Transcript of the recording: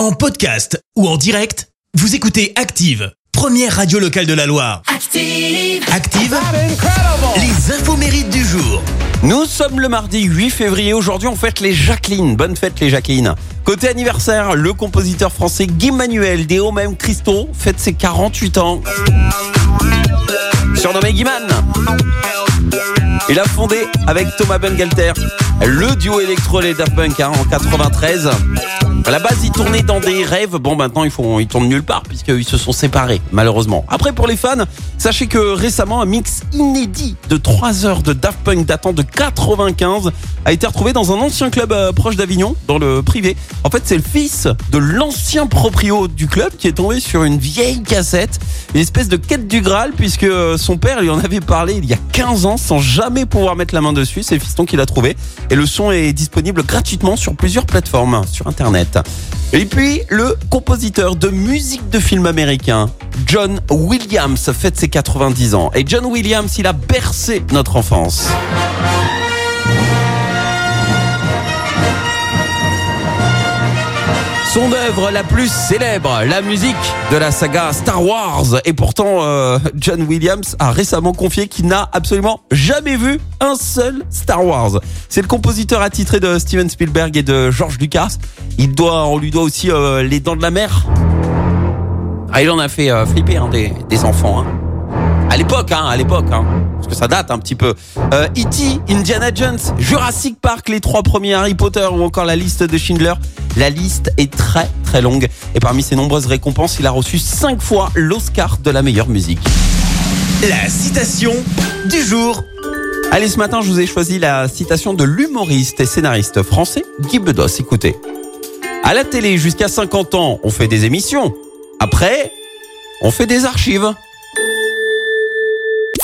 En podcast ou en direct, vous écoutez Active, première radio locale de la Loire. Active. Active, les infos mérites du jour. Nous sommes le mardi 8 février. Aujourd'hui, on fête les Jacqueline. Bonne fête, les Jacqueline. Côté anniversaire, le compositeur français Guy Manuel, Déo même Christo, fête ses 48 ans. Surnommé Guiman. Il a fondé avec Thomas Bangalter le duo électro les Daft Punk hein, en 93. À la base, ils tournaient dans des rêves. Bon, maintenant, ils, font, ils tournent nulle part puisqu'ils se sont séparés, malheureusement. Après, pour les fans, sachez que récemment, un mix inédit de 3 heures de Daft Punk datant de 95 a été retrouvé dans un ancien club euh, proche d'Avignon, dans le privé. En fait, c'est le fils de l'ancien proprio du club qui est tombé sur une vieille cassette, une espèce de quête du Graal, puisque euh, son père lui en avait parlé il y a 15 ans sans jamais pouvoir mettre la main dessus. C'est le fiston qui l'a trouvé. Et le son est disponible gratuitement sur plusieurs plateformes sur Internet. Et puis, le compositeur de musique de film américain, John Williams, fête ses 90 ans. Et John Williams, il a bercé notre enfance. Son œuvre la plus célèbre, la musique de la saga Star Wars. Et pourtant, euh, John Williams a récemment confié qu'il n'a absolument jamais vu un seul Star Wars. C'est le compositeur attitré de Steven Spielberg et de George Lucas. Il doit, on lui doit aussi euh, les Dents de la Mer. Ah, il en a fait euh, flipper hein, des, enfants. Hein. À l'époque, hein, à l'époque, hein, parce que ça date un petit peu. Euh, E.T., Indiana Jones, Jurassic Park, les trois premiers Harry Potter ou encore la liste de Schindler. La liste est très très longue et parmi ses nombreuses récompenses, il a reçu cinq fois l'Oscar de la meilleure musique. La citation du jour. Allez, ce matin, je vous ai choisi la citation de l'humoriste et scénariste français Guy Bedos. Écoutez. À la télé, jusqu'à 50 ans, on fait des émissions. Après, on fait des archives.